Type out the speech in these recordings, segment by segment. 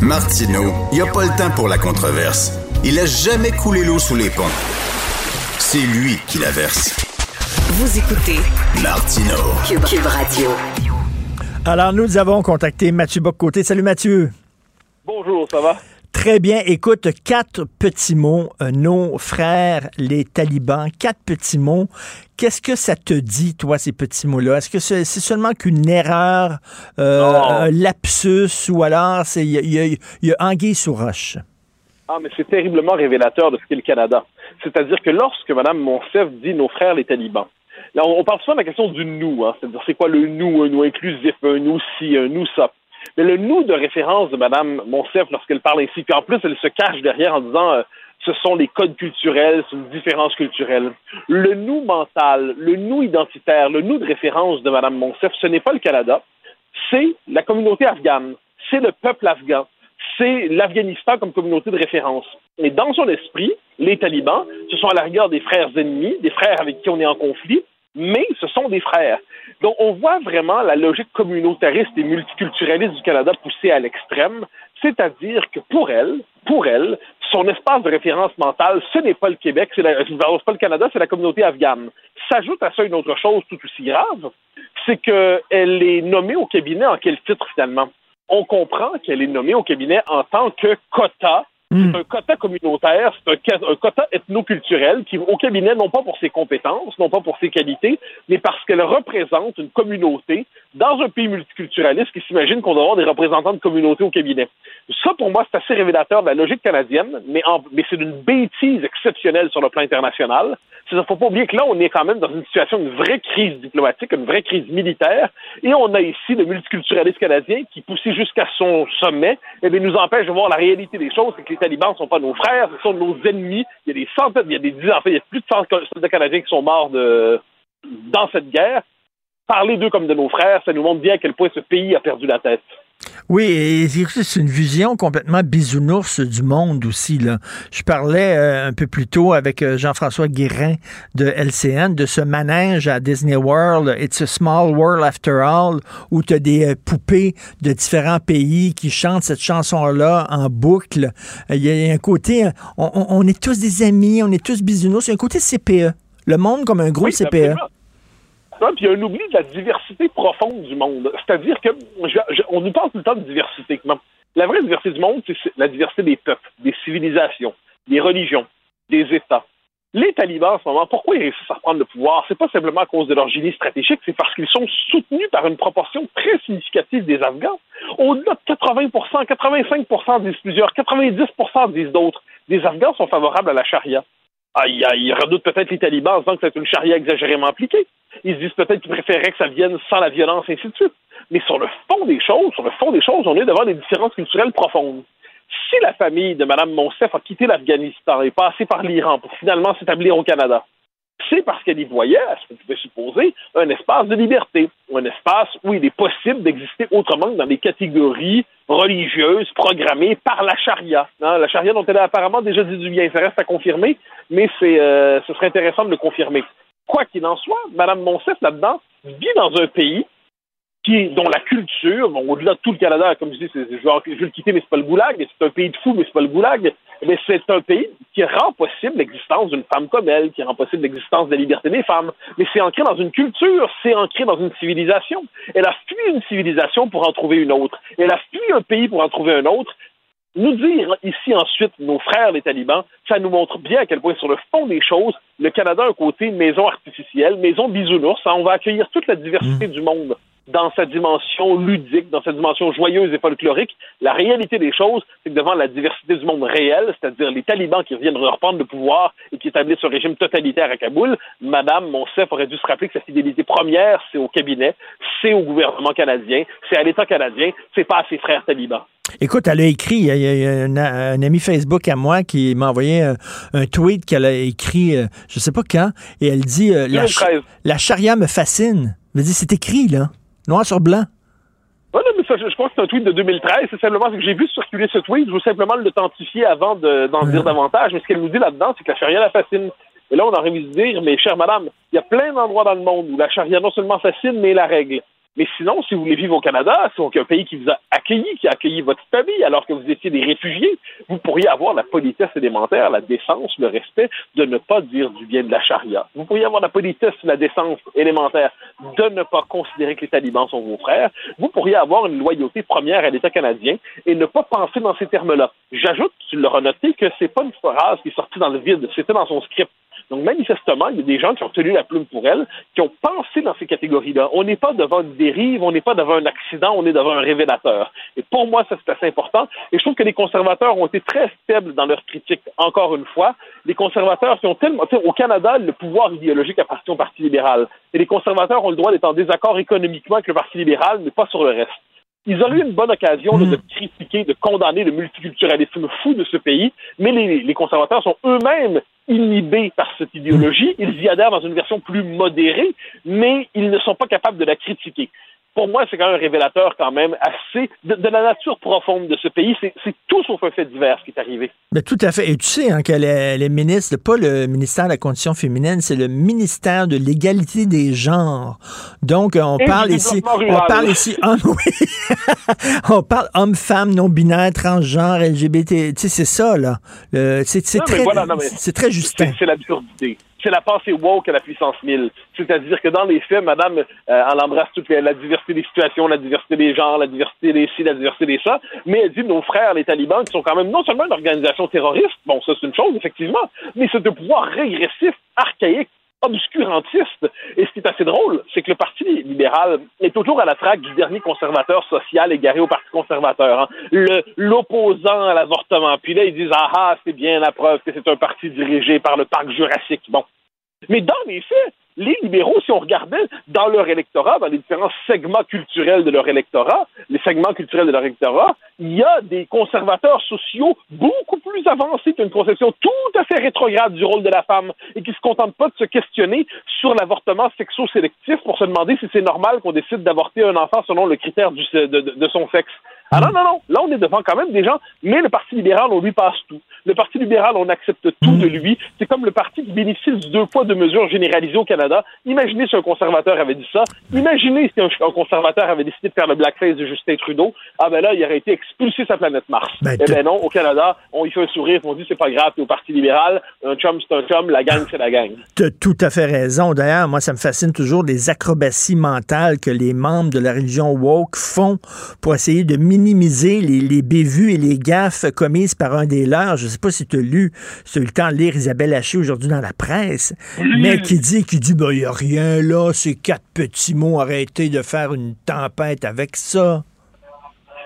Martineau, il n'y a pas le temps pour la controverse. Il a jamais coulé l'eau sous les ponts. C'est lui qui la verse. Vous écoutez Martineau. Cube, Cube Radio. Alors, nous avons contacté Mathieu Boccoté. Salut Mathieu. Bonjour, ça va? Très bien. Écoute, quatre petits mots. euh, nos frères, les talibans, quatre petits mots. Qu'est-ce que ça te dit, toi, ces petits mots-là? Est-ce que c'est seulement qu'une erreur, euh, un lapsus, ou alors c'est il y a, y y anguille sous roche? Ah, mais c'est terriblement révélateur de ce qu'est le Canada. C'est-à-dire que lorsque Mme Monsef dit nos frères les talibans, là, on, on parle souvent de la question du nous, hein, c'est-à-dire c'est quoi le nous, un nous inclusif, un nous ci, un nous ça? Mais le nous de référence de Mme Monsef lorsqu'elle parle ainsi, puis en plus elle se cache derrière en disant euh, ce sont les codes culturels, c'est une différence culturelle. Le nous mental, le nous identitaire, le nous de référence de Mme Monsef, ce n'est pas le Canada, c'est la communauté afghane, c'est le peuple afghan, c'est l'Afghanistan comme communauté de référence. Et dans son esprit, les talibans, ce sont à la rigueur des frères ennemis, des frères avec qui on est en conflit, mais ce sont des frères. Donc on voit vraiment la logique communautariste et multiculturaliste du Canada poussée à l'extrême, c'est-à-dire que pour elle, pour elle, son espace de référence mentale, ce n'est pas le Québec, c'est pas le Canada, c'est la communauté afghane. S'ajoute à ça une autre chose tout aussi grave, c'est qu'elle est nommée au cabinet en quel titre finalement? On comprend qu'elle est nommée au cabinet en tant que quota Hmm. c'est un quota communautaire, c'est un, quota ethno-culturel qui, au cabinet, non pas pour ses compétences, non pas pour ses qualités, mais parce qu'elle représente une communauté dans un pays multiculturaliste qui s'imagine qu'on doit avoir des représentants de communauté au cabinet. Ça, pour moi, c'est assez révélateur de la logique canadienne, mais, en- mais c'est une bêtise exceptionnelle sur le plan international. Il ne faut pas oublier que là, on est quand même dans une situation, une vraie crise diplomatique, une vraie crise militaire, et on a ici le multiculturalisme canadien qui, poussé jusqu'à son sommet, eh bien, nous empêche de voir la réalité des choses, c'est que les talibans ne sont pas nos frères, ce sont nos ennemis. Il y a des centaines, il y a des dizaines, en il y a plus de 100 soldats canadiens qui sont morts dans cette guerre. Parler d'eux comme de nos frères, ça nous montre bien à quel point ce pays a perdu la tête. Oui, et c'est une vision complètement bisounours du monde aussi. Là. Je parlais euh, un peu plus tôt avec euh, Jean-François Guérin de LCN de ce manège à Disney World, It's a Small World After All, où tu as des euh, poupées de différents pays qui chantent cette chanson-là en boucle. Il y, a- un côté, on, est tous des amis, on est tous bisounours. Il y a un côté CPE. Le monde comme un gros. Oui, CPE. absolument. Puis il y a un oubli de la diversité profonde du monde. C'est-à-dire que on nous parle tout le temps de diversité. Non. La vraie diversité du monde, c'est c'est la diversité des peuples, des civilisations, des religions, des États. Les talibans, en ce moment, pourquoi ils réussissent à reprendre le pouvoir? C'est pas simplement à cause de leur génie stratégique, c'est parce qu'ils sont soutenus par une proportion très significative des Afghans. Au-delà de 80% 85 disent plusieurs, 90% disent d'autres. Les Afghans sont favorables à la charia. Ils, ils redoutent peut-être les talibans en disant que c'est une charia exagérément appliquée. Ils se disent peut-être qu'ils préféreraient que ça vienne sans la violence, ainsi de suite. Mais sur le fond des choses, sur le fond des choses, on est devant des différences culturelles profondes. Si la famille de Mme Monsef a quitté l'Afghanistan et passé par l'Iran pour finalement s'établir au Canada, c'est parce qu'elle y voyait, à ce qu'on pouvait supposer, un espace de liberté, un espace où il est possible d'exister autrement que dans des catégories religieuses programmées par la charia. hein. La charia dont elle a apparemment déjà dit du bien, ça reste à confirmer, mais c'est, euh, ce serait intéressant de le confirmer. Quoi qu'il en soit, Mme Monsef, là-dedans, vit dans un pays dont la culture, bon, au-delà de tout le Canada, comme je dis, je veux le quitter, mais c'est pas le goulag, c'est un pays de fous, mais c'est pas le goulag, mais c'est un pays qui rend possible l'existence d'une femme comme elle, qui rend possible l'existence de la liberté des femmes. Mais c'est ancré dans une culture, c'est ancré dans une civilisation. Elle a fui une civilisation pour en trouver une autre. Elle a fui un pays pour en trouver un autre. Nous dire ici ensuite, nos frères les talibans, ça nous montre bien à quel point, sur le fond des choses, le Canada a un côté maison artificielle, maison bisounours. On va accueillir toute la diversité mmh. du monde dans sa dimension ludique, dans sa dimension joyeuse et folklorique. La réalité des choses, c'est que devant la diversité du monde réel, c'est-à-dire les talibans qui reviennent reprendre le pouvoir et qui établissent un régime totalitaire à Kaboul, Madame Monsef aurait dû se rappeler que sa fidélité première, c'est au cabinet, c'est au gouvernement canadien, c'est à l'État canadien, c'est pas à ses frères talibans. Écoute, elle a écrit, il y a, un, ami Facebook à moi qui m'a envoyé un, tweet qu'elle a écrit, euh, je sais pas quand, et elle dit euh, la, la charia me fascine. Elle dit c'est écrit là. Noir sur blanc. Oui, mais ça, je, crois que c'est un tweet de 2013. C'est simplement que j'ai vu circuler ce tweet. Je veux simplement l'authentifier avant d'en dire davantage. Mais ce qu'elle nous dit là-dedans, c'est que la charia la fascine. Et là, on a envie de dire, mais chère madame, il y a plein d'endroits dans le monde où la charia non seulement fascine, mais la règle. Mais sinon, si vous voulez vivre au Canada, c'est un pays qui vous a accueilli, qui a accueilli votre famille alors que vous étiez des réfugiés, vous pourriez avoir la politesse élémentaire, la décence, le respect de ne pas dire du bien de la charia. Vous pourriez avoir la politesse, la décence élémentaire de ne pas considérer que les talibans sont vos frères. Vous pourriez avoir une loyauté première à l'État canadien et ne pas penser dans ces termes-là. J'ajoute, tu l'auras noté, que c'est pas une phrase qui est sortie dans le vide, c'était dans son script. Donc, manifestement, il y a des gens qui ont tenu la plume pour elle, qui ont pensé dans ces catégories-là. On n'est pas devant une dérive, on n'est pas devant un accident, on est devant un révélateur. Et pour moi, ça, c'est assez important. Et je trouve que les conservateurs ont été très faibles dans leur critique, encore une fois. Les conservateurs qui ont tellement... Au Canada, le pouvoir idéologique appartient au Parti libéral. Et les conservateurs ont le droit d'être en désaccord économiquement avec le Parti libéral, mais pas sur le reste. Ils ont eu une bonne occasion de hmm. critiquer, de condamner le multiculturalisme fou de ce pays, mais les, les conservateurs sont eux-mêmes inhibés par cette idéologie. Ils y adhèrent dans une version plus modérée, mais ils ne sont pas capables de la critiquer pour moi, c'est quand même un révélateur quand même assez de, la nature profonde de ce pays. C'est tout sauf un fait divers qui est arrivé. Mais tout à fait. Et tu sais hein, qu'elle est, ministre, pas le ministère de la Condition féminine, c'est le ministère de l'égalité des genres. Donc, on parle ici, on parle ici, on parle homme, femme, non binaire, transgenre, LGBT. Tu sais, c'est ça là. C'est très, c'est très justin. C'est l'absurdité c'est la pensée woke à la puissance 1000. C'est-à-dire que dans les faits, madame, euh, elle embrasse toute la, diversité des situations, la diversité des genres, la diversité des ci, la diversité des ça, mais elle dit nos frères, les talibans, qui sont quand même non seulement une organisation terroriste, bon, ça c'est une chose, effectivement, mais c'est de pouvoir régressif, archaïque, obscurantiste. Et ce qui est assez drôle, c'est que le Parti libéral est toujours à la traque du dernier conservateur social égaré au Parti conservateur, hein. l'opposant à l'avortement. Puis là, ils disent Ah ah, c'est bien la preuve que c'est un parti dirigé par le parc jurassique. Bon. Mais dans les faits, les libéraux, si on regardait dans leur électorat, dans les différents segments culturels de leur électorat, les segments culturels de leur électorat, il y a des conservateurs sociaux beaucoup plus avancés qu'une conception tout à fait rétrograde du rôle de la femme et qui se contentent pas de se questionner sur l'avortement sexo-sélectif pour se demander si c'est normal qu'on décide d'avorter un enfant selon le critère de son sexe. Ah non, non, non. Là, on est devant quand même des gens, mais le Parti libéral, on lui passe tout. Le Parti libéral, on accepte tout de lui. C'est comme le parti qui bénéficie de deux poids, de mesures généralisées au Canada. Imaginez si un conservateur avait dit ça. Imaginez si un, conservateur avait décidé de faire le blackface de Justin Trudeau. Ah ben là, il aurait été expulsé sa planète Mars. Ben, eh ben non, au Canada, on y fait un sourire, on dit c'est pas grave, c'est au Parti libéral. Un chum, c'est un chum, la gang, c'est la gang. Tu as tout à fait raison. D'ailleurs, moi, ça me fascine toujours les acrobaties mentales que les membres de la religion woke font pour essayer de minimiser les, les bévues et les gaffes commises par un des leurs. Je ne sais pas si tu as lu, si tu as eu le temps de lire Isabelle Haché aujourd'hui dans la presse, mais qui dit qu'il dit, ben, il n'y a rien là, ces quatre petits mots, arrêtez de faire une tempête avec ça.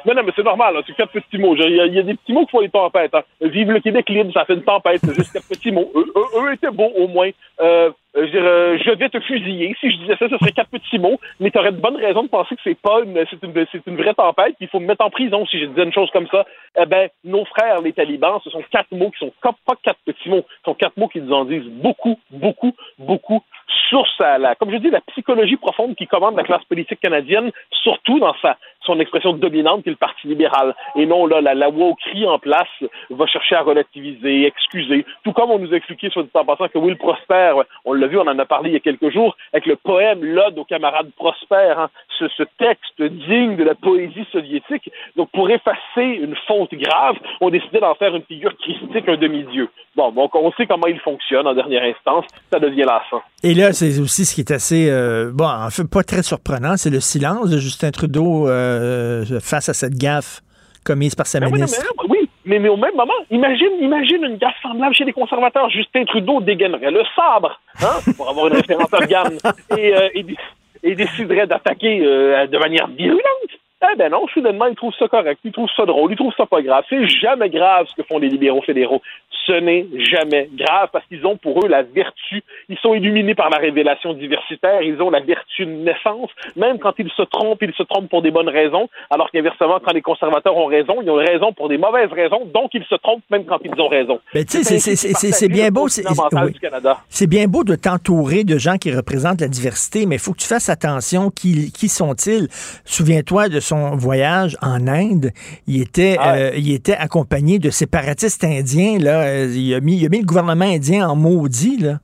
Non, non, mais c'est normal, c'est quatre petits mots. Il y, a, des petits mots qui font des tempêtes. Hein. Vive le Québec libre, ça fait une tempête, c'est juste quatre petits mots. Eux, étaient beaux, au moins. Euh, je, je vais te fusiller. Si je disais ça, ce serait quatre petits mots, mais tu aurais de bonnes raisons de penser que c'est pas une, c'est une, c'est une vraie tempête, qu'il faut me mettre en prison si je disais une chose comme ça. Eh ben, nos frères, les talibans, ce sont quatre mots qui sont pas quatre petits mots, ce sont quatre mots qui nous en disent beaucoup, beaucoup, beaucoup sur la, comme je dis, la psychologie profonde qui commande la classe politique canadienne, surtout dans sa, son expression dominante qui est le Parti libéral. Et non, là, la, la wokerie en place va chercher à relativiser, excuser. Tout comme on nous a expliqué, soit dit en passant, que Will Prosper, on l'a vu, on en a parlé il y a quelques jours, avec le poème L'Ode aux camarades prospères, hein, ce, ce, texte digne de la poésie soviétique. Donc, pour effacer une faute grave, on décidait d'en faire une figure christique, un demi-dieu. Bon, donc on sait comment il fonctionne en dernière instance, ça devient lassant. Et là, c'est aussi ce qui est assez, euh, bon, en fait, pas très surprenant, c'est le silence de Justin Trudeau euh, face à cette gaffe commise par sa mais ministre. Oui, mais, oui, mais, mais, au même moment, imagine, imagine une gaffe semblable chez les conservateurs. Justin Trudeau dégainerait le sabre, hein, pour avoir une référence organe, et, euh, et, et, déciderait d'attaquer euh, de manière virulente. Eh ben non, soudainement, il trouve ça correct, il trouve ça drôle, il trouve ça pas grave. C'est jamais grave ce que font les libéraux fédéraux ce n'est jamais grave parce qu'ils ont pour eux la vertu. Ils sont illuminés par la révélation diversitaire. Ils ont la vertu de naissance. Même quand ils se trompent, ils se trompent pour des bonnes raisons. Alors qu'inversement, quand les conservateurs ont raison, ils ont raison pour des mauvaises raisons. Donc, ils se trompent même quand ils ont raison. Ben, tu sais, c'est bien beau. C'est bien beau de t'entourer de gens qui représentent la diversité, mais il faut que tu fasses attention. Qui, qui sont-ils? Souviens-toi de son voyage en Inde. Il était, ah euh, il était accompagné de séparatistes indiens, là, euh, il, a mis, il a mis le gouvernement indien en maudit, là.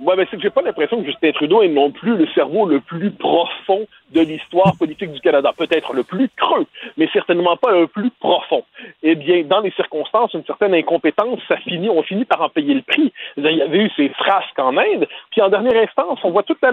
Oui, mais c'est que j'ai pas l'impression que Justin Trudeau est non plus le cerveau le plus profond de l'histoire politique du Canada. Peut-être le plus creux, mais certainement pas le plus profond. Eh bien, dans les circonstances, une certaine incompétence, ça finit, on finit par en payer le prix. Il y avait eu ces frasques en Inde, puis en dernière instance, on voit toute la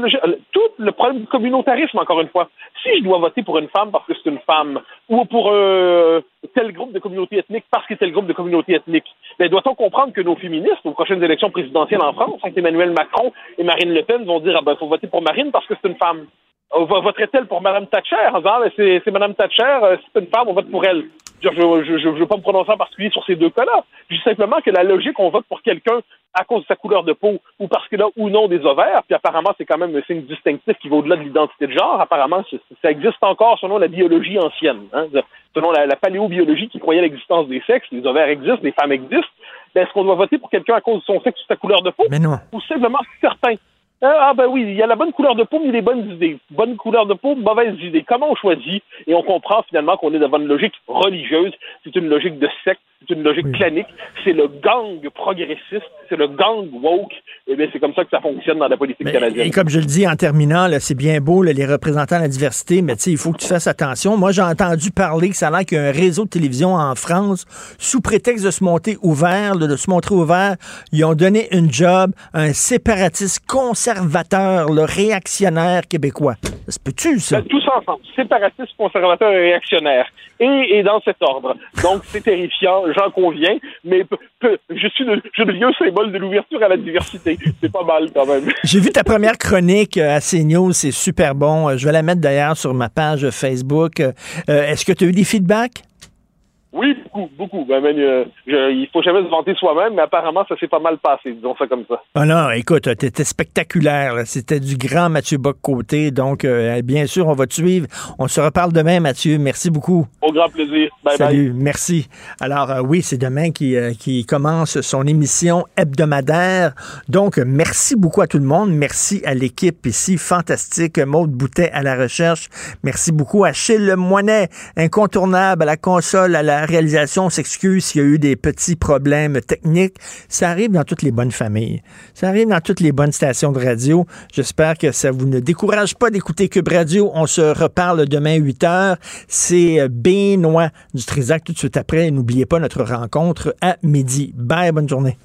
tout le problème du communautarisme, encore une fois. Si je dois voter pour une femme parce que c'est une femme, ou pour euh, tel groupe de communauté ethnique parce que c'est tel groupe de communauté ethnique, ben, doit-on comprendre que nos féministes, aux prochaines élections présidentielles en France, avec Emmanuel Macron et Marine Le Pen, vont dire, ah ben, faut voter pour Marine parce que c'est une femme? Voterait-elle pour Mme Thatcher? En disant, ben, c'est Mme Thatcher, euh, c'est une femme, on vote pour elle. Je ne veux pas me prononcer en particulier sur ces deux cas-là. Je dis simplement que la logique, on vote pour quelqu'un à cause de sa couleur de peau ou parce qu'il a ou non des ovaires, puis apparemment, c'est quand même un signe distinctif qui va au-delà de l'identité de genre. Apparemment, ça existe encore selon la biologie ancienne. Hein? Selon la, la paléobiologie qui croyait l'existence des sexes, les ovaires existent, les femmes existent. Ben, est-ce qu'on doit voter pour quelqu'un à cause de son sexe ou de sa couleur de peau? Mais non. Ou simplement certains. Ah, ah ben oui, il y a la bonne couleur de peau, mais les bonnes idées. Bonne couleur de peau, mauvaise idée. Comment on choisit? Et on comprend finalement qu'on est devant une logique religieuse. C'est une logique de secte, c'est une logique clanique. C'est le gang progressiste, c'est le gang woke. Et eh bien, c'est comme ça que ça fonctionne dans la politique canadienne. Et comme je le dis en terminant, c'est bien beau, les représentants de la diversité, mais tu sais, il faut que tu fasses attention. Moi, j'ai entendu parler que ça a l'air qu'il y a un réseau de télévision en France, sous prétexte de se monter ouvert, de se montrer ouvert, ils ont donné une job à un séparatiste conservateur conservateur, le réactionnaire québécois. Ça se peut-tu, ça? Ben, tous ensemble, séparatistes, conservateurs et réactionnaires. Et, dans cet ordre. Donc, c'est terrifiant, j'en conviens, mais je suis le, je symbole de l'ouverture à la diversité. C'est pas mal, quand même. J'ai vu ta première chronique euh, à CNews, c'est super bon. Je vais la mettre d'ailleurs sur ma page Facebook. Euh, est-ce que tu as eu des feedbacks? Oui, beaucoup, beaucoup. Ben, ben, euh, il faut jamais se vanter soi-même, mais apparemment, ça s'est pas mal passé, disons ça comme ça. Ah non, écoute, t'étais spectaculaire. C'était du grand Mathieu Bock-Côté. Donc, euh, bien sûr, on va te suivre. On se reparle demain, Mathieu. Merci beaucoup. Au grand plaisir. Bye Salut, merci. Alors, euh, oui, c'est demain qui, qui commence son émission hebdomadaire. Donc, merci beaucoup à tout le monde. Merci à l'équipe ici, fantastique. Maude Boutet à la recherche. Merci beaucoup à Chille Moinet, incontournable à la console, à la la réalisation s'excuse s'il y a eu des petits problèmes techniques. Ça arrive dans toutes les bonnes familles. Ça arrive dans toutes les bonnes stations de radio. J'espère que ça vous ne décourage pas d'écouter Cube Radio. On se reparle demain 8 heures. C'est Benoît du Trisac tout de suite après. N'oubliez pas notre rencontre à midi. Bye, bonne journée.